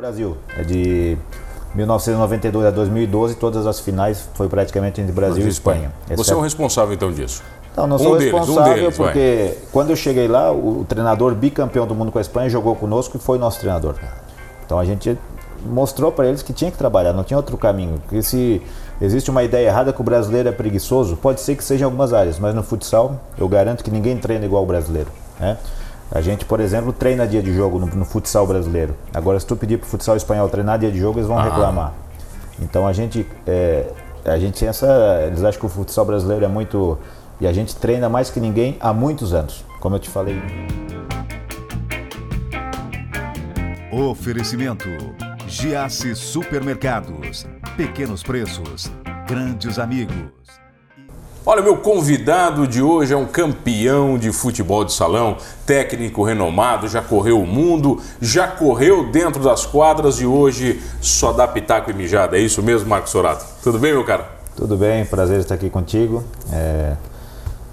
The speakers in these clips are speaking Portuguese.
Brasil. É de 1992 a 2012, todas as finais foi praticamente entre Brasil, e Espanha. Você é o responsável então disso? Não, não sou um responsável deles, um deles, porque vai. quando eu cheguei lá, o, o, treinador bicampeão do mundo com a Espanha jogou conosco e foi nosso treinador. Então a gente mostrou para eles que tinha que trabalhar, não tinha outro caminho. Porque se existe uma ideia errada que o brasileiro é preguiçoso, pode ser que seja em algumas áreas, mas no futsal eu garanto que ninguém treina igual o brasileiro. Né? A gente, por exemplo, treina dia de jogo no, no futsal brasileiro. Agora, se tu pedir para o futsal espanhol treinar dia de jogo, eles vão ah. reclamar. Então a gente, é, a gente essa, eles acham que o futsal brasileiro é muito e a gente treina mais que ninguém há muitos anos, como eu te falei. Oferecimento Giasse Supermercados. Pequenos preços, grandes amigos. Olha, meu convidado de hoje é um campeão de futebol de salão, técnico renomado, já correu o mundo, já correu dentro das quadras e hoje só dá pitaco e mijada. É isso mesmo, Marcos Sorato? Tudo bem, meu cara? Tudo bem, prazer estar aqui contigo. É,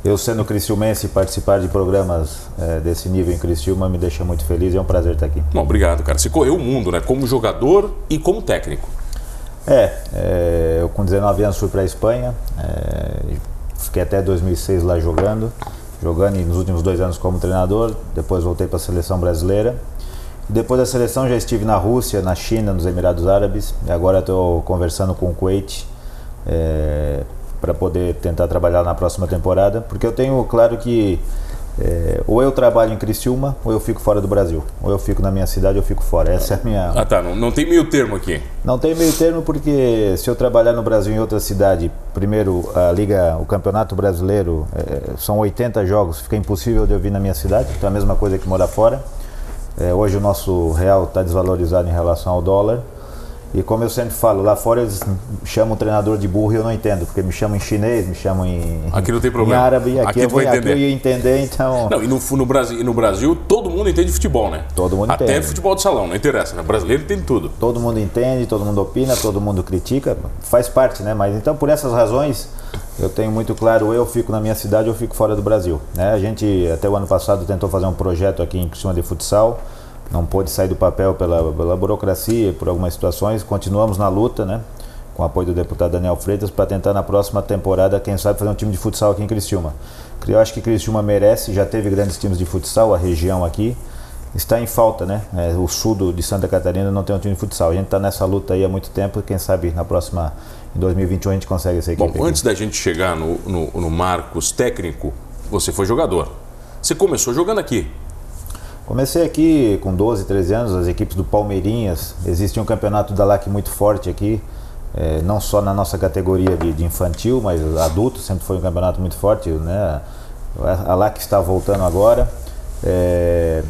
eu sendo criciumense participar de programas é, desse nível em Criciúma me deixa muito feliz e é um prazer estar aqui. Bom, obrigado, cara. Você correu o mundo, né? Como jogador e como técnico. É, é eu com 19 anos fui para a Espanha, é, fiquei até 2006 lá jogando, jogando e nos últimos dois anos como treinador, depois voltei para a seleção brasileira. Depois da seleção já estive na Rússia, na China, nos Emirados Árabes. E agora estou conversando com o Kuwait é, para poder tentar trabalhar na próxima temporada, porque eu tenho claro que é, ou eu trabalho em Criciúma ou eu fico fora do Brasil. Ou eu fico na minha cidade ou eu fico fora. Essa é a minha. Ah tá, não, não tem meio termo aqui. Não tem meio termo porque se eu trabalhar no Brasil em outra cidade, primeiro a Liga, o Campeonato Brasileiro, é, são 80 jogos, fica impossível de eu vir na minha cidade, então é a mesma coisa que morar fora. É, hoje o nosso real está desvalorizado em relação ao dólar. E como eu sempre falo, lá fora eles chamam o treinador de burro e eu não entendo, porque me chamam em chinês, me chamam em, aqui não tem problema. em árabe, aqui, aqui, eu, vou, aqui eu ia entender, então... Não, e no, no, Brasil, no Brasil todo mundo entende futebol, né? Todo mundo Até entende. Até futebol de salão, não interessa, né? Brasileiro entende tudo. Todo mundo entende, todo mundo opina, todo mundo critica, faz parte, né? Mas então por essas razões eu tenho muito claro, eu fico na minha cidade ou fico fora do Brasil. Né? A gente até o ano passado tentou fazer um projeto aqui em cima de futsal, não pôde sair do papel pela, pela burocracia, por algumas situações. Continuamos na luta, né? Com o apoio do deputado Daniel Freitas, para tentar na próxima temporada, quem sabe, fazer um time de futsal aqui em Criciúma. Eu acho que Criciúma merece, já teve grandes times de futsal, a região aqui. Está em falta, né? É, o sul de Santa Catarina não tem um time de futsal. A gente está nessa luta aí há muito tempo, quem sabe na próxima, em 2021, a gente consegue essa equipe. Bom, antes da gente chegar no, no, no Marcos técnico, você foi jogador. Você começou jogando aqui, Comecei aqui com 12, 13 anos, as equipes do Palmeirinhas. Existe um campeonato da LAC muito forte aqui, é, não só na nossa categoria de, de, infantil, mas adulto, sempre foi um campeonato muito forte. Né? A LAC está voltando agora. É,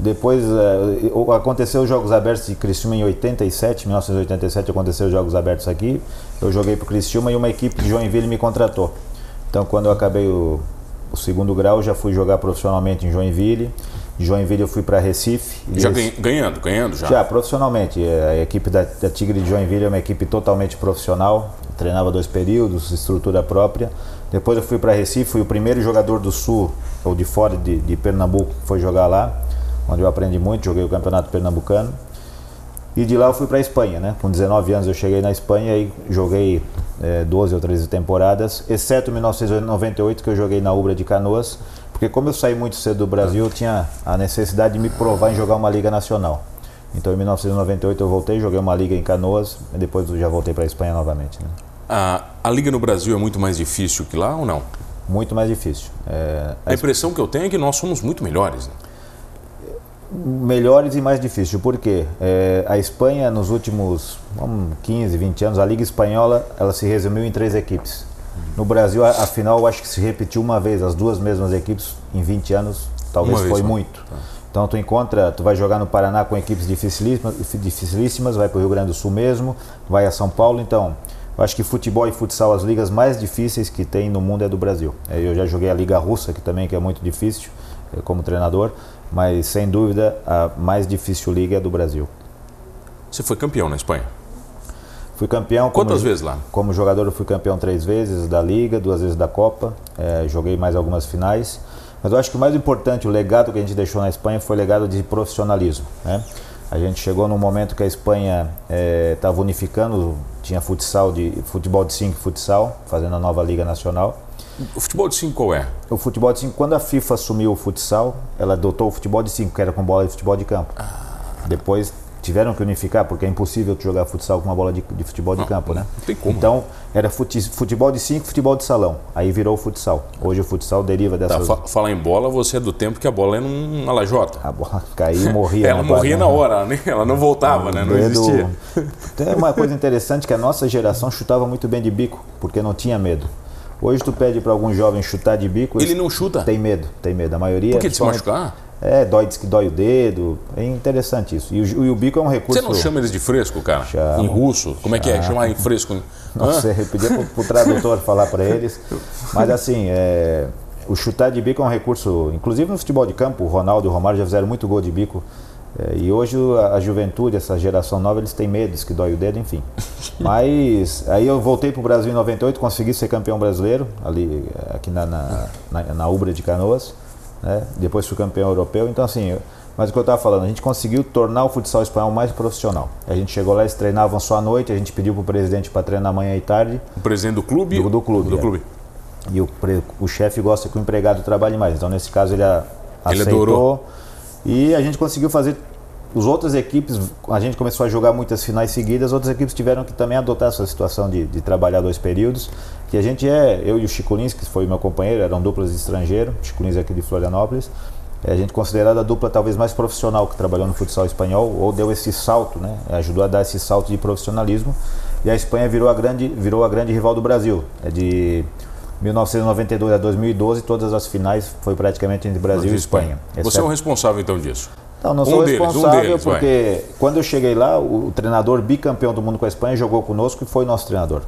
depois é, aconteceu os Jogos Abertos de Criciúma em 87, 1987 aconteceu os Jogos Abertos aqui. Eu joguei para Criciúma e uma equipe de Joinville me contratou. Então quando eu acabei o, o segundo grau, já fui jogar profissionalmente em Joinville. De Joinville eu fui para Recife. Já ganhando, ganhando já? Já, profissionalmente. É, a equipe da, da, Tigre de Joinville é uma equipe totalmente profissional. treinava dois períodos, estrutura própria. Depois eu fui para Recife, fui o primeiro jogador do Sul, ou de fora de, de Pernambuco, que foi jogar lá. Onde eu aprendi muito, joguei o Campeonato Pernambucano. E de lá eu fui para a Espanha, né? Com 19 anos eu cheguei na Espanha e joguei é, 12 ou 13 temporadas, exceto 1998 que eu joguei na Ubra de Canoas, porque como eu saí muito cedo do Brasil, eu tinha a necessidade de me provar em jogar uma liga nacional. Então em 1998 eu voltei, joguei uma liga em Canoas e depois já voltei para a Espanha novamente. Né? A, a liga no Brasil é muito mais difícil que lá ou não? Muito mais difícil. É, a, a impressão que eu tenho é que nós somos muito melhores. Né? melhores e mais difíceis. Por quê? É, a Espanha, nos últimos vamos, 15, 20 anos, a Liga Espanhola ela se resumiu em três equipes. No Brasil, a, a final, eu acho que se repetiu uma vez, as duas mesmas equipes em 20 anos, talvez uma foi vez, muito. Tá. Então tu encontra, tu vai jogar no Paraná com equipes dificilíssimas, dificilíssimas, vai para o Rio Grande do Sul mesmo, vai a São Paulo, então eu acho que futebol e futsal, as ligas mais difíceis que tem no mundo é do Brasil. É, eu já joguei a Liga Russa, que também que é muito difícil, é, como treinador, mas sem dúvida a mais difícil liga é do Brasil. Você foi campeão na Espanha? Fui campeão. Quantas vezes lá? Como jogador, eu fui campeão três vezes da Liga, duas vezes da Copa. É, joguei mais algumas finais. Mas eu acho que o mais importante, o legado que a gente deixou na Espanha foi o legado de profissionalismo. Né? A gente chegou num momento que a Espanha estava unificando, tinha futsal de futebol de 5 futsal, fazendo a nova Liga Nacional. O futebol de 5 qual é? O futebol de 5, quando a FIFA assumiu o futsal, ela adotou o futebol de 5, que era com bola de futebol de campo. Ah. Depois tiveram que unificar, porque é impossível tu jogar futsal com uma bola de, de futebol de Não, campo, né? não tem como. Então, era fute- futebol de 5, futebol de salão. Aí virou o futsal. Hoje o futsal deriva Tá, dessas... fa falar em bola, você é do tempo que a bola era uma lajota. A bola caía e morria. Ela na morria na né? hora, né? ela não voltava, né? Não Dedo- existia. Tem uma coisa interessante que a nossa geração chutava muito bem de bico, porque não tinha medo. Hoje tu pede para algum jovem chutar de bico, Ele não chuta? tem medo, tem medo. A maioria Por que de se machucar? É, dói, diz que dói o dedo. É interessante isso. E o, e o bico é um recurso. Você não chama eles de fresco, cara? Em russo? Como é que é? Chamar em fresco? Não Hã? sei, eu pedia pro, pro tradutor falar para eles. Mas assim, é, o chutar de bico é um recurso, inclusive no futebol de campo, o Ronaldo e o Romário já fizeram muito gol de bico. É, e hoje a, a juventude, essa geração nova, eles têm medo, diz que dói o dedo, enfim. Mas aí eu voltei pro Brasil em 98, consegui ser campeão brasileiro, ali aqui na, na, na, na Ubra de Canoas. Né? Depois fui campeão europeu. Então assim, mas o que eu estava falando, a gente conseguiu tornar o futsal espanhol mais profissional. A gente chegou lá, eles treinavam só à noite, a gente pediu pro presidente para treinar manhã e tarde. O presidente do clube? Do- do clube, Do é. clube. E o, o chefe gosta que o empregado trabalhe mais. Então, nesse caso, ele a- Ele aceitou. adorou. E a gente conseguiu fazer. As outras equipes, a gente começou a jogar muitas finais seguidas, outras equipes tiveram que também adotar essa situação de, de trabalhar dois períodos. Que a gente é, eu e o Chico Lins, que foi meu companheiro, eram duplas de estrangeiro, Chico Lins é aqui de Florianópolis. É a gente considerada a dupla talvez mais profissional que trabalhou no futsal espanhol, ou deu esse salto, né? Ajudou a dar esse salto de profissionalismo. E a Espanha virou a grande, virou a grande rival do Brasil. É de 1992 a 2012, todas as finais foi praticamente entre Brasil e Espanha. Você é o responsável então disso? Não, não Um sou deles, um responsável deles, vai. porque quando eu cheguei lá, o, treinador bicampeão do mundo com a Espanha jogou conosco e foi nosso treinador.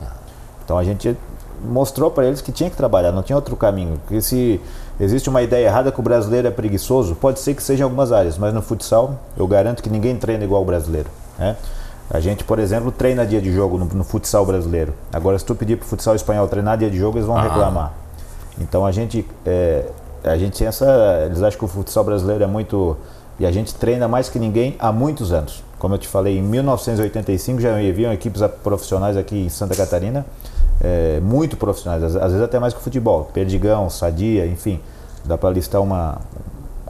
Então a gente mostrou para eles que tinha que trabalhar, não tinha outro caminho. Porque se existe uma ideia errada que o brasileiro é preguiçoso, pode ser que seja em algumas áreas, mas no futsal eu garanto que ninguém treina igual o brasileiro. Né? A gente, por exemplo, treina dia de jogo no, no futsal brasileiro. Agora, se tu pedir para o futsal espanhol treinar dia de jogo, eles vão Ah. reclamar. Então a gente, é, a gente tem essa, eles acham que o futsal brasileiro é muito e a gente treina mais que ninguém há muitos anos. Como eu te falei, em 1985 já haviam equipes profissionais aqui em Santa Catarina, é, muito profissionais, às, às vezes até mais que o futebol. Perdigão, Sadia, enfim, dá para listar uma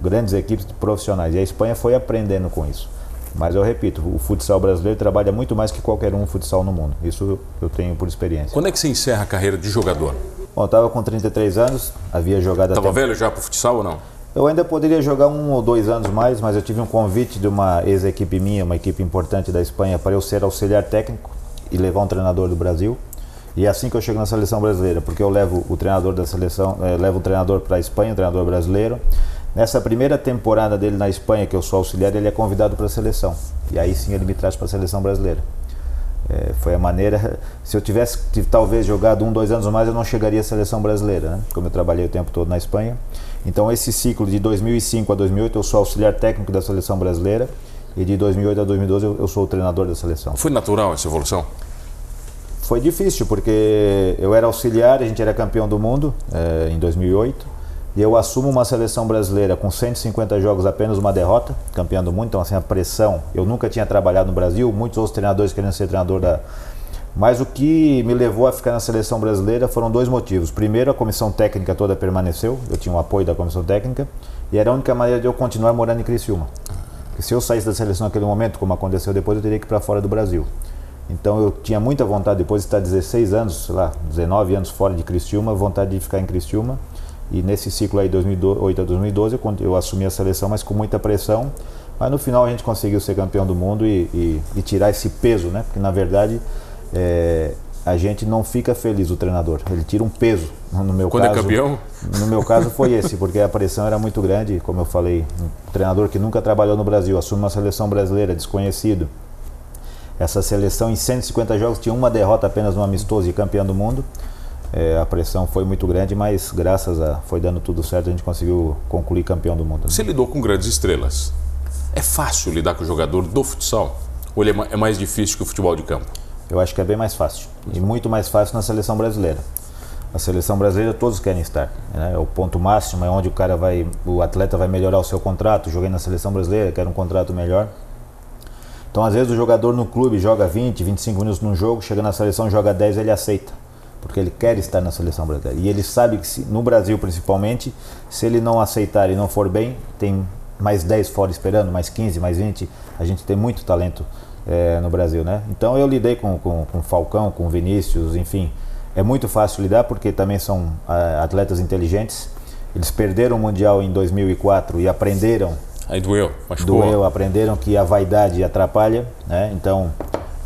grandes equipes profissionais. E a Espanha foi aprendendo com isso. Mas eu repito, o futsal brasileiro trabalha muito mais que qualquer um futsal no mundo. Isso eu tenho por experiência. Quando é que você encerra a carreira de jogador? Bom, eu estava com 33 anos, havia jogado Tava até velho já pro futsal ou não? Eu ainda poderia jogar um ou dois anos mais, mas eu tive um convite de uma ex-equipe minha, uma equipe importante da Espanha, para eu ser auxiliar técnico e levar um treinador do Brasil. E é assim que eu chego na seleção brasileira, porque eu levo o treinador da seleção, eh, levo o treinador para a Espanha, o treinador brasileiro. Nessa primeira temporada dele na Espanha, que eu sou auxiliar, ele é convidado para a seleção. E aí sim ele me traz para a seleção brasileira. É, foi a maneira. Se eu tivesse tive, talvez jogado um, dois anos mais, eu não chegaria à seleção brasileira, né? Como eu trabalhei o tempo todo na Espanha. Então, esse ciclo de 2005 a 2008, eu sou auxiliar técnico da seleção brasileira. E de 2008 a 2012, eu, eu sou o treinador da seleção. Foi natural essa evolução? Foi difícil, porque eu era auxiliar, a gente era campeão do mundo é, em 2008. E eu assumo uma seleção brasileira com 150 jogos, apenas uma derrota, campeão do mundo. Então, assim, a pressão. Eu nunca tinha trabalhado no Brasil, muitos outros treinadores querendo ser treinador da. Mas o que me levou a ficar na seleção brasileira foram dois motivos. Primeiro, a comissão técnica toda permaneceu, eu tinha o apoio da comissão técnica, e era a única maneira de eu continuar morando em Criciúma. Porque se eu saísse da seleção naquele momento, como aconteceu depois, eu teria que ir para fora do Brasil. Então eu tinha muita vontade, depois de estar 16 anos, sei lá, 19 anos fora de Criciúma, vontade de ficar em Criciúma. E nesse ciclo aí, 2008 a 2012, eu, assumi a seleção, mas com muita pressão. Mas no final a gente conseguiu ser campeão do mundo e, e, e tirar esse peso, né? Porque na verdade é, a gente não fica feliz, o treinador. Ele tira um peso. No meu Quando caso, é campeão? No meu caso foi esse, porque a pressão era muito grande, como eu falei, um treinador que nunca trabalhou no Brasil, assume uma seleção brasileira, desconhecido. Essa seleção em 150 jogos tinha uma derrota apenas no amistoso e campeão do mundo. É, a pressão foi muito grande, mas graças a foi dando tudo certo, a gente conseguiu concluir campeão do mundo. né? Você lidou com grandes estrelas. É fácil lidar com o jogador do futsal? Ou ele é é mais difícil que o futebol de campo? Eu acho que é bem mais fácil. E muito mais fácil na seleção brasileira. A seleção brasileira todos querem estar. Né? É o ponto máximo, é onde o cara vai, o atleta vai melhorar o seu contrato. Joguei na seleção brasileira, quero um contrato melhor. Então, às vezes, o jogador no clube joga 20, 25 minutos num jogo, chega na seleção, joga 10, ele aceita. Porque ele quer estar na seleção brasileira. E ele sabe que, se, no Brasil principalmente, se ele não aceitar e não for bem, tem mais 10 fora esperando, mais 15, mais 20. A gente tem muito talento é, no Brasil, né? Então, eu lidei com, com, com Falcão, com Vinícius, enfim. É muito fácil lidar porque também são uh, atletas inteligentes. Eles perderam o Mundial em 2004 e aprenderam Aí doeu, machucou. Doeu, aprenderam que a vaidade atrapalha, né? Então,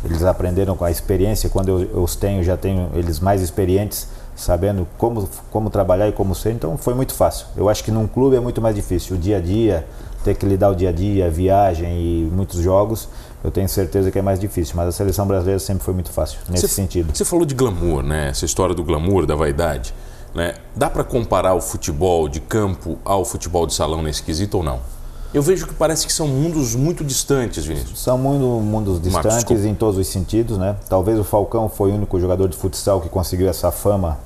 eles aprenderam com a experiência, quando eu, eu os tenho, já tenho eles mais experientes, sabendo como, como trabalhar e como ser, então foi muito fácil. Eu acho que num clube é muito mais difícil, o dia a dia, ter que lidar o dia a dia, viagem e muitos jogos, eu tenho certeza que é mais difícil, mas a seleção brasileira sempre foi muito fácil nesse você, sentido. Você falou de glamour, né? Essa história do glamour, da vaidade, né? Dá para comparar o futebol de campo ao futebol de salão nesse quesito ou não? Eu vejo que parece que são mundos muito distantes, Vinícius. São muito mundos distantes Marcos, em todos os sentidos, né? Talvez o Falcão foi o único jogador de futsal que conseguiu essa fama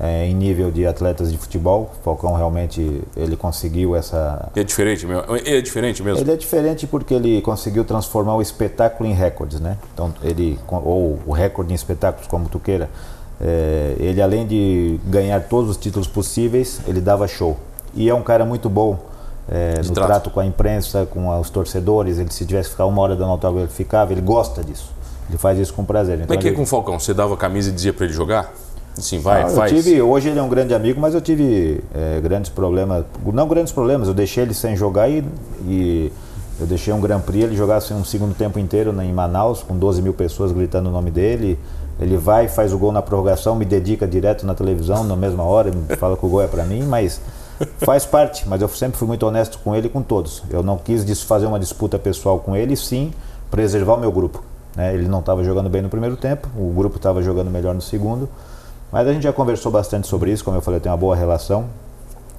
é, em nível de atletas de futebol. O Falcão realmente ele conseguiu essa. É diferente mesmo. É diferente mesmo. Ele é diferente porque ele conseguiu transformar o espetáculo em recordes, né? Então ele ou o recorde em espetáculos como tu queira. É, ele além de ganhar todos os títulos possíveis, ele dava show. E é um cara muito bom é, no trato. trato. com a imprensa, com os torcedores. Ele se tivesse que ficar uma hora dando autógrafo, ele ficava. Ele gosta disso. Ele faz isso com prazer. Então, Como é que ele... é com o Falcão? Você dava a camisa e dizia para ele jogar? Sim, vai, ah, faz. Tive, hoje ele é um grande amigo, mas eu tive é, grandes problemas. Não grandes problemas, eu deixei ele sem jogar e, e eu deixei um Grand Prix, ele jogasse um segundo tempo inteiro em Manaus, com 12 mil pessoas gritando o nome dele. Ele vai, faz o gol na prorrogação, me dedica direto na televisão na mesma hora, fala que o gol é para mim, mas Faz parte, mas eu sempre fui muito honesto com ele e com todos. Eu não quis fazer uma disputa pessoal com ele, sim preservar o meu grupo. Né? Ele não estava jogando bem no primeiro tempo, o grupo estava jogando melhor no segundo. Mas a gente já conversou bastante sobre isso, como eu falei, eu tenho uma boa relação.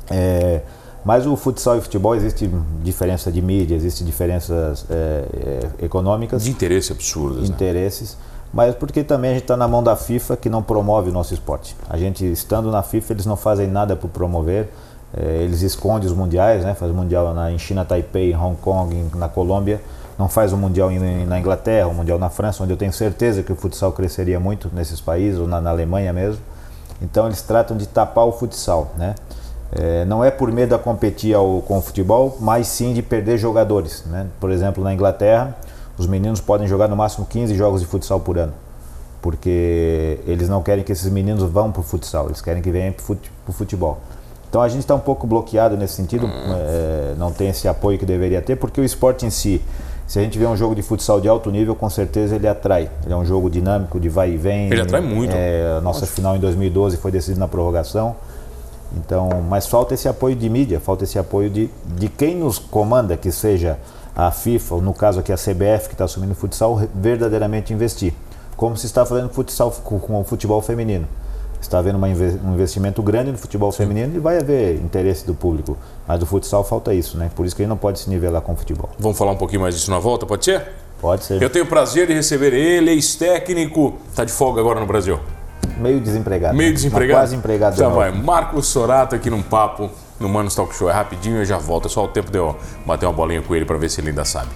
É, mas o futsal e o futebol existe diferença de mídia, existe diferenças é, é, econômicas. De interesse absurdos. Né? Interesses. Né? Mas porque também a gente está na mão da FIFA que não promove o nosso esporte. A gente estando na FIFA, eles não fazem nada por promover. É, eles escondem os mundiais, né? faz mundial na, em China, Taipei, em Hong Kong, em, na Colômbia. Não faz o mundial na Inglaterra, o mundial na França, onde eu tenho certeza que o futsal cresceria muito nesses países, ou na, na Alemanha mesmo. Então eles tratam de tapar o futsal. Né? É, não é por medo de competir ao, com o futebol, mas sim de perder jogadores. Né? Por exemplo, na Inglaterra, os meninos podem jogar no máximo 15 jogos de futsal por ano. Porque eles não querem que esses meninos vão para o futsal, eles querem que venham para o futebol. Então a gente está um pouco bloqueado nesse sentido, é, não tem esse apoio que deveria ter, porque o esporte em si, se a gente vê um jogo de futsal de alto nível, com certeza ele atrai. Ele é um jogo dinâmico, de vai e vem. Ele atrai muito. É, a nossa final em 2012 foi decidida na prorrogação. Então, mas falta esse apoio de mídia, falta esse apoio de, de quem nos comanda, que seja a FIFA, ou no caso aqui a CBF, que está assumindo o futsal, verdadeiramente investir. Como se está fazendo futsal com, com o futebol feminino está havendo um investimento grande no futebol Sim. feminino e vai haver interesse do público. Mas do futsal falta isso, né? Por isso que ele não pode se nivelar com o futebol. Vamos falar um pouquinho mais disso na volta, pode ser? Pode ser. Eu tenho o prazer de receber ele, ex-técnico, está de folga agora no Brasil. Meio desempregado. Meio né? desempregado. quase empregado. Já vai. Marcos Sorato aqui num papo no Manos Talk Show. É rapidinho e já volta. É só o tempo de eu bater uma bolinha com ele para ver se ele ainda sabe.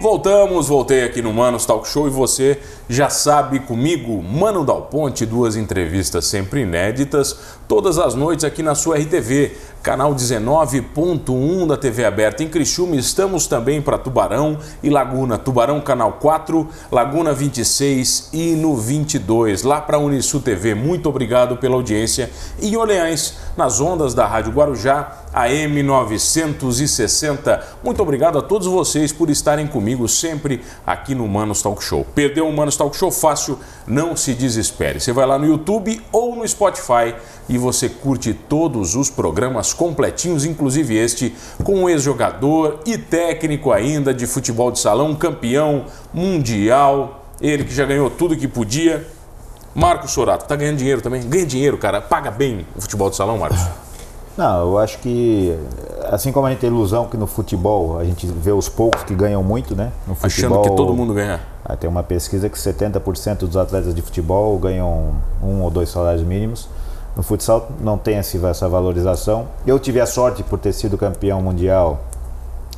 Voltamos, voltei aqui no Manos Talk Show e você já sabe comigo, Mano Dal Ponte, duas entrevistas sempre inéditas, todas as noites aqui na sua RTV canal 19.1 da TV aberta em Criciúma. Estamos também para Tubarão e Laguna. Tubarão, canal 4, Laguna 26 e no 22, lá para Unisul TV. Muito obrigado pela audiência. E Orleães, nas ondas da Rádio Guarujá, AM 960. Muito obrigado a todos vocês por estarem comigo sempre aqui no Manos Talk Show. Perdeu o Manos Talk Show fácil? Não se desespere. Você vai lá no YouTube ou no Spotify e você curte todos os programas completinhos, inclusive este com um ex-jogador e técnico ainda de futebol de salão, campeão mundial, ele que já ganhou tudo que podia. Marcos Sorato, tá ganhando dinheiro também? Ganha dinheiro, cara. Paga bem o futebol de salão, Marcos? Não, eu acho que assim como a gente tem ilusão que no futebol a gente vê os poucos que ganham muito, né? No futebol, Achando que todo mundo ganha. Ah, tem uma pesquisa que 70% dos atletas de futebol ganham um ou dois salários mínimos. No futsal não tem essa valorização. Eu tive a sorte por ter sido campeão mundial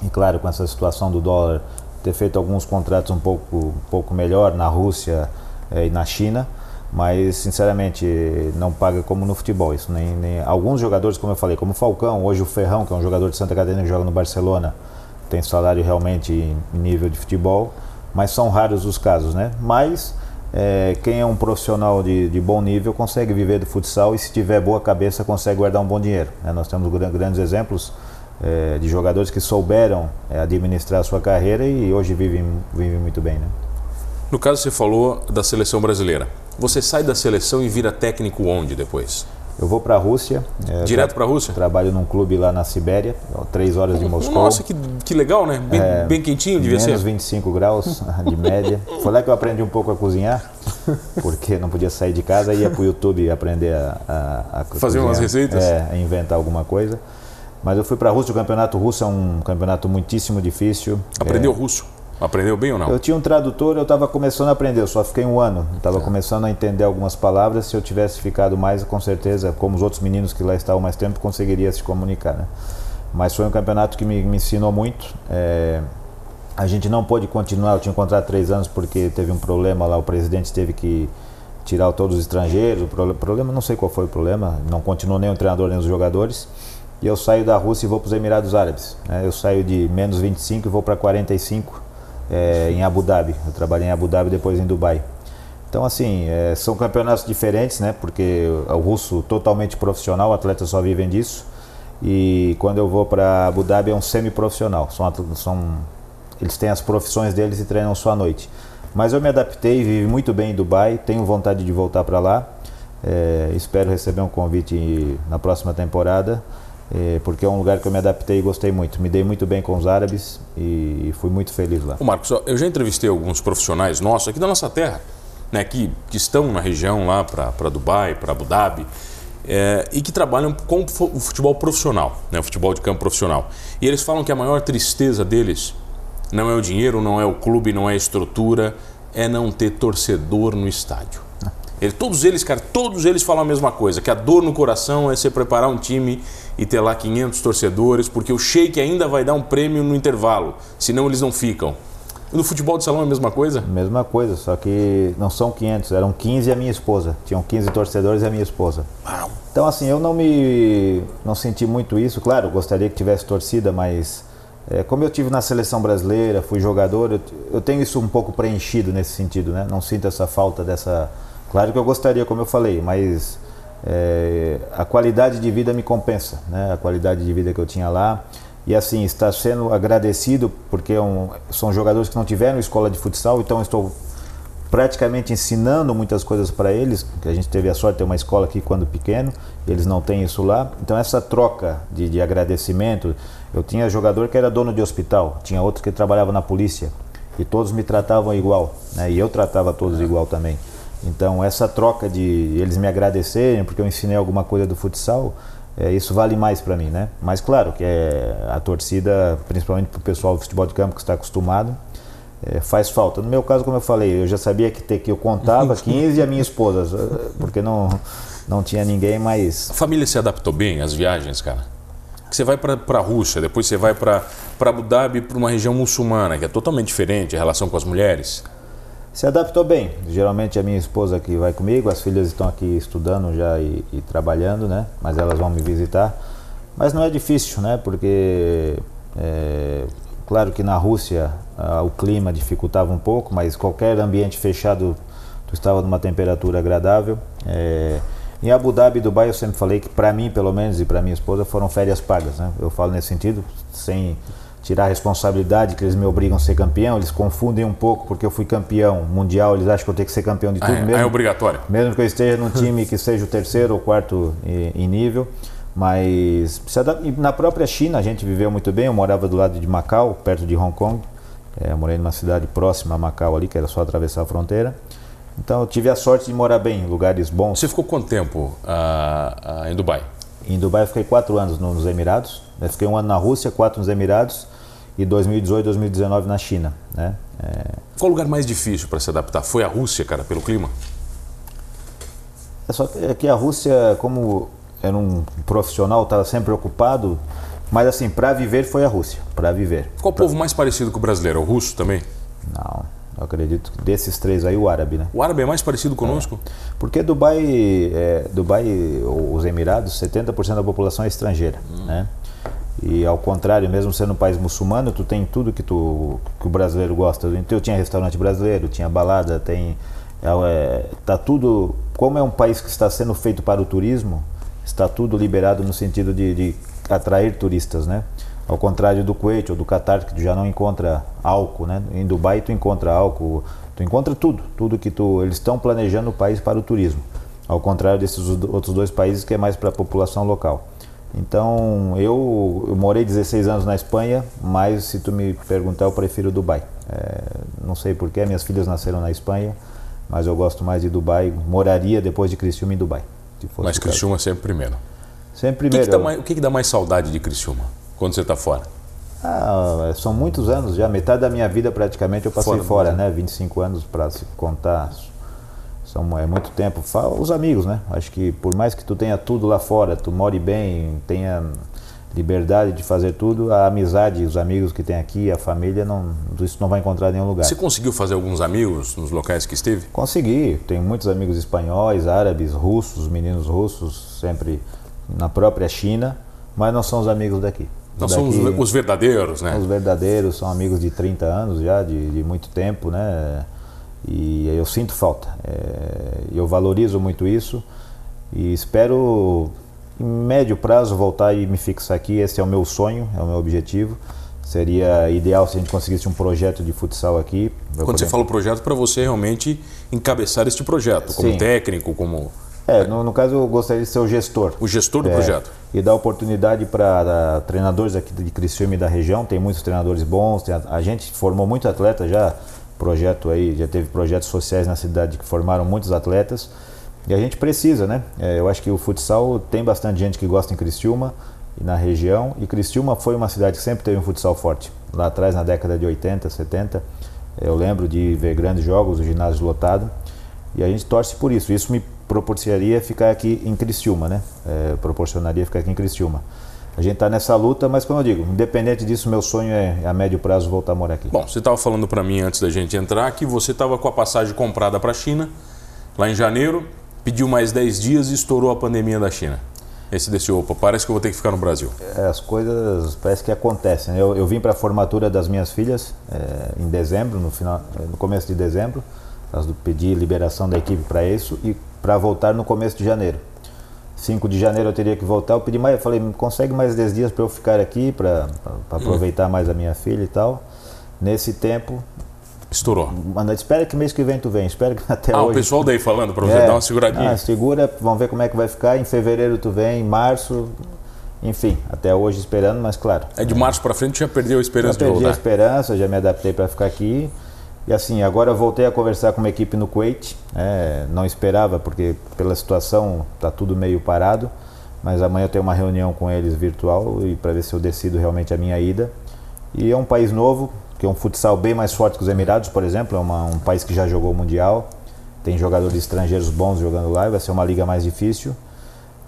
e claro com essa situação do dólar ter feito alguns contratos um pouco, um pouco melhor na Rússia é, e na China, mas sinceramente não paga como no futebol. Isso nem, nem, alguns jogadores, como eu falei, como o Falcão, hoje o Ferrão, que é um jogador de Santa Catarina que joga no Barcelona, tem salário realmente em nível de futebol, mas são raros os casos, né? Mas é, quem é um profissional de, de, bom nível consegue viver do futsal e se tiver boa cabeça consegue guardar um bom dinheiro. Né? Nós temos grandes exemplos é, de jogadores que souberam é, administrar a sua carreira e hoje vivem, vivem muito bem. Né? No caso, você falou da seleção brasileira. Você sai da seleção e vira técnico onde depois? Eu vou para a Rússia. É, Direto para a Rússia? Trabalho num clube lá na Sibéria, três horas de Moscou. Nossa, que, que legal, né? Bem, é, bem quentinho devia menos ser. Menos 25 graus de média. Foi lá que eu aprendi um pouco a cozinhar, porque não podia sair de casa ia para o YouTube aprender a, a, a Fazer cozinhar. umas receitas? É, a inventar alguma coisa. Mas eu fui para a Rússia, o campeonato russo é um campeonato muitíssimo difícil. Aprendeu é, russo? Aprendeu bem ou não? Eu tinha um tradutor, eu estava começando a aprender, eu só fiquei um ano. Estava é. começando a entender algumas palavras. Se eu tivesse ficado mais, com certeza, como os outros meninos que lá estavam mais tempo, conseguiria se comunicar. Né? Mas foi um campeonato que me, me ensinou muito. É, a gente não pôde continuar, eu tinha contrato três anos porque teve um problema lá, o presidente teve que tirar todos os estrangeiros. O problema, não sei qual foi o problema, não continuou nem o treinador nem os jogadores. E eu saio da Rússia e vou para os Emirados Árabes. Né? Eu saio de menos 25 e vou para 45 é, em Abu Dhabi. Eu trabalhei em Abu Dhabi depois em Dubai. Então, assim, é, são campeonatos diferentes, né? Porque o russo totalmente profissional, atletas só vivem disso. E quando eu vou para Abu Dhabi é um semi-profissional. São, são, eles têm as profissões deles e treinam só à noite. Mas eu me adaptei, vivi muito bem em Dubai, tenho vontade de voltar para lá. É, espero receber um convite na próxima temporada. É, porque é um lugar que eu me adaptei e gostei muito. Me dei muito bem com os árabes e fui muito feliz lá. Ô Marcos, eu já entrevistei alguns profissionais nossos aqui da nossa terra, né, que, que estão na região lá para Dubai, para Abu Dhabi, é, e que trabalham com o futebol profissional, né, o futebol de campo profissional. E eles falam que a maior tristeza deles não é o dinheiro, não é o clube, não é a estrutura, é não ter torcedor no estádio. Ele, todos eles, cara, todos eles falam a mesma coisa, que a dor no coração é você preparar um time e ter lá 500 torcedores, porque o Sheik ainda vai dar um prêmio no intervalo, senão eles não ficam. No futebol de salão é a mesma coisa? Mesma coisa, só que não são 500, eram 15 e a minha esposa. Tinham 15 torcedores e a minha esposa. Então assim, eu não me não senti muito isso, claro, gostaria que tivesse torcida, mas é, como eu tive na seleção brasileira, fui jogador, eu, eu tenho isso um pouco preenchido nesse sentido, né? Não sinto essa falta dessa Claro que eu gostaria, como eu falei, mas é, a qualidade de vida me compensa, né? A qualidade de vida que eu tinha lá. E assim, estar sendo agradecido, porque é um, são jogadores que não tiveram escola de futsal, então estou praticamente ensinando muitas coisas para eles, que a gente teve a sorte de ter uma escola aqui quando pequeno, eles não têm isso lá. Então essa troca de, de agradecimento, eu tinha jogador que era dono de hospital, tinha outro que trabalhava na polícia, e todos me tratavam igual, né? e eu tratava todos igual também. Então, essa troca de eles me agradecerem porque eu ensinei alguma coisa do futsal, é, isso vale mais para mim, né? Mas, claro, que é, a torcida, principalmente para o pessoal do futebol de campo que está acostumado, é, faz falta. No meu caso, como eu falei, eu já sabia que, ter, que eu contava 15 e a minha esposa, porque não, não tinha ninguém mais. A família se adaptou bem às viagens, cara? Que você vai para a Rússia, depois você vai para Abu Dhabi, para uma região muçulmana, que é totalmente diferente a relação com as mulheres se adaptou bem. Geralmente a minha esposa que vai comigo, as filhas estão aqui estudando já e, e, trabalhando, né? Mas elas vão me visitar. Mas não é difícil, né? Porque é, claro que na Rússia o clima dificultava um pouco, mas qualquer ambiente fechado tu estava numa temperatura agradável. É, em Abu Dhabi Dubai eu sempre falei que para mim, pelo menos, e para minha esposa foram férias pagas, né? Eu falo nesse sentido, sem tirar a responsabilidade que eles me obrigam a ser campeão, eles confundem um pouco porque eu fui campeão mundial, eles acham que eu tenho que ser campeão de tudo ah, é, mesmo. É obrigatório. Mesmo que eu esteja num time que seja o terceiro ou quarto em nível, mas na própria China a gente viveu muito bem, eu morava do lado de Macau, perto de Hong Kong, é, morei numa cidade próxima a Macau ali, que era só atravessar a fronteira. Então eu tive a sorte de morar bem, em lugares bons. Você ficou quanto tempo uh, uh, em Dubai? Em Dubai eu fiquei quatro anos nos Emirados. Eu fiquei um ano na Rússia, quatro nos Emirados e 2018, 2019 na China. Né? É... Qual o lugar mais difícil para se adaptar? Foi a Rússia, cara, pelo clima? É só que a Rússia, como era um profissional, estava sempre ocupado, Mas assim, para viver foi a Rússia, para viver. Qual o povo mais parecido com o brasileiro? O russo também? Não, eu acredito que desses três aí o árabe, né? O árabe é mais parecido conosco? É. Porque Dubai, é, Dubai, os Emirados, 70% da população é estrangeira, hum. né? E ao contrário, mesmo sendo um país muçulmano, tu tem tudo que, tu, que o brasileiro gosta. Então eu tinha restaurante brasileiro, tinha balada, tem... É, é, tá tudo... Como é um país que está sendo feito para o turismo, está tudo liberado no sentido de, de atrair turistas, né? Ao contrário do Kuwait ou do Qatar, que tu já não encontra álcool, né? Em Dubai tu encontra álcool, tu encontra tudo, tudo que tu eles estão planejando o país para o turismo. Ao contrário desses outros dois países que é mais para a população local. Então, eu, eu, morei 16 anos na Espanha, mas se tu me perguntar, eu prefiro Dubai. É, não sei porquê, minhas filhas nasceram na Espanha, mas eu gosto mais de Dubai. Moraria depois de Criciúma em Dubai. Mas Criciúma sempre primeiro. Sempre primeiro. O que, que, mais, o que, que dá mais saudade de Criciúma quando você está fora? Ah, são muitos anos já, metade da minha vida praticamente eu passei fora, fora né? 25 anos para se contar. São, é muito tempo. Os amigos, né? Acho que por mais que tu tenha tudo lá fora, tu more bem, tenha liberdade de fazer tudo, a amizade, os amigos que tem aqui, a família, não, isso não vai encontrar em nenhum lugar. Você conseguiu fazer alguns amigos nos locais que esteve? Consegui. Tenho muitos amigos espanhóis, árabes, russos, meninos russos, sempre na própria China, mas não são os amigos daqui. Não daqui, são os, os, verdadeiros, né? Os verdadeiros, são amigos de 30 anos já, de, de muito tempo, né? E eu sinto falta. É, eu valorizo muito isso e espero, em médio prazo, voltar e me fixar aqui. Esse é o meu sonho, é o meu objetivo. Seria ideal se a gente conseguisse um projeto de futsal aqui. Quando poder... você fala projeto, para você realmente encabeçar este projeto, como Sim. técnico, como é, no, no, caso eu gostaria de ser o gestor. O gestor do é, projeto. E dar oportunidade para treinadores aqui de Criciúma e da região, tem muitos treinadores bons, a, a, gente formou muito atleta já, projeto aí, já teve projetos sociais na cidade que formaram muitos atletas. E a gente precisa, né? É, eu acho que o futsal tem bastante gente que gosta em Criciúma e na região. E Criciúma foi uma cidade que sempre teve um futsal forte. Lá atrás, na década de 80, 70, eu lembro de ver grandes jogos, o ginásio lotado. E a gente torce por isso. Isso me proporcionaria ficar aqui em Criciúma, né? É, proporcionaria ficar aqui em Criciúma. A gente está nessa luta, mas como eu digo, independente disso, meu sonho é a médio prazo voltar a morar aqui. Bom, você estava falando para mim antes da gente entrar que você estava com a passagem comprada para a China, lá em janeiro, pediu mais 10 dias e estourou a pandemia da China. Esse desse, opa, parece que eu vou ter que ficar no Brasil. É, as coisas parece que acontecem. Né? Eu, eu vim para a formatura das minhas filhas é, em dezembro, no, final, no começo de dezembro, pedi liberação da equipe para isso e para voltar no começo de janeiro. 5 de janeiro eu teria que voltar. Eu pedi mais, eu falei, consegue mais 10 dias para eu ficar aqui, para aproveitar mais a minha filha e tal. Nesse tempo. Estourou. Manda, espera que mês que vem tu vem. Espera que até ah, hoje. o pessoal daí falando para você é, dar uma seguradinha. Ah, segura, vamos ver como é que vai ficar. Em fevereiro tu vem, em março. Enfim, até hoje esperando, mas claro. É de março para frente já perdeu a esperança já de voltar. perdi a esperança, já me adaptei para ficar aqui. E assim, agora voltei a conversar com uma equipe no Kuwait. É, não esperava, porque pela situação está tudo meio parado. Mas amanhã eu tenho uma reunião com eles virtual e para ver se eu decido realmente a minha ida. E é um país novo, que é um futsal bem mais forte que os Emirados, por exemplo. É uma, um país que já jogou o Mundial. Tem jogadores estrangeiros bons jogando lá. Vai ser uma liga mais difícil.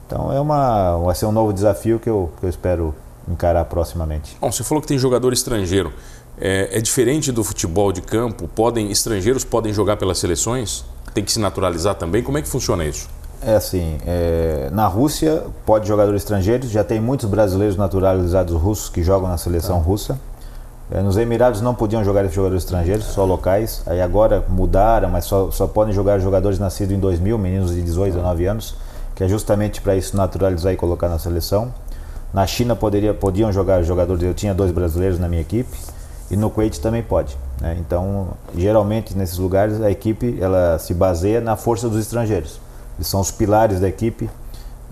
Então é uma, vai ser um novo desafio que eu, que eu espero encarar proximamente. Bom, você falou que tem jogador estrangeiro é, é, diferente do futebol de campo? Podem estrangeiros podem jogar pelas seleções? Tem que se naturalizar também? Como é que funciona isso? É assim, é, na Rússia pode jogadores estrangeiros, já tem muitos brasileiros naturalizados russos que jogam na seleção tá. russa. É, nos Emirados não podiam jogar jogadores estrangeiros, só locais. Aí agora mudaram, mas só, só podem jogar jogadores nascidos em 2000, meninos de 18 a 9 anos, que é justamente para isso naturalizar e colocar na seleção. Na China poderia, podiam jogar jogadores, eu tinha dois brasileiros na minha equipe e no Kuwait também pode. Né? Então, geralmente nesses lugares a equipe ela se baseia na força dos estrangeiros. Eles são os pilares da equipe.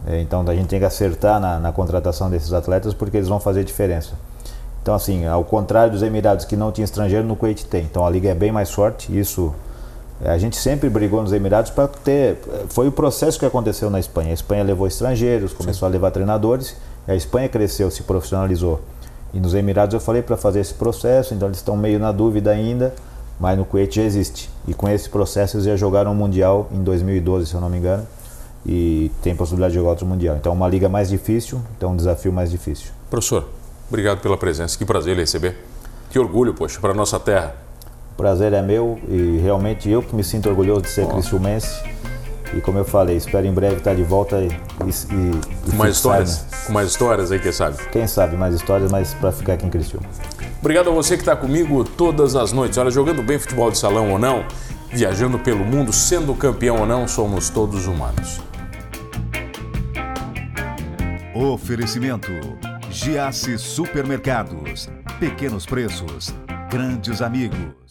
É, então a gente tem que acertar na, na, contratação desses atletas porque eles vão fazer diferença. Então, assim, ao contrário dos Emirados que não tinha estrangeiro, no Kuwait tem. Então a liga é bem mais forte. Isso é, a gente sempre brigou nos Emirados para ter. Foi o processo que aconteceu na Espanha. A Espanha levou estrangeiros, começou Sim. a levar treinadores. a Espanha cresceu, se profissionalizou. E nos Emirados eu falei para fazer esse processo, então eles estão meio na dúvida ainda, mas no Kuwait já existe. E com esse processo eles já jogaram o Mundial em 2012, se eu não me engano, e tem possibilidade de jogar outro Mundial. Então é uma liga mais difícil, então um desafio mais difícil. Professor, Obrigado pela presença. Que prazer receber. Que orgulho, poxa, para nossa terra. O prazer é meu e realmente eu que me sinto orgulhoso de ser oh. cristiumense. E como eu falei, espero em breve estar de volta e, e, e com mais histórias, com mais histórias aí, quem sabe? Quem sabe mais histórias, mas para ficar aqui em Criciúma. Obrigado a você que está comigo todas as noites. Olha, jogando bem futebol de salão ou não, viajando pelo mundo, sendo campeão ou não, somos todos humanos. Oferecimento: Giasse Supermercados. Pequenos preços, grandes amigos.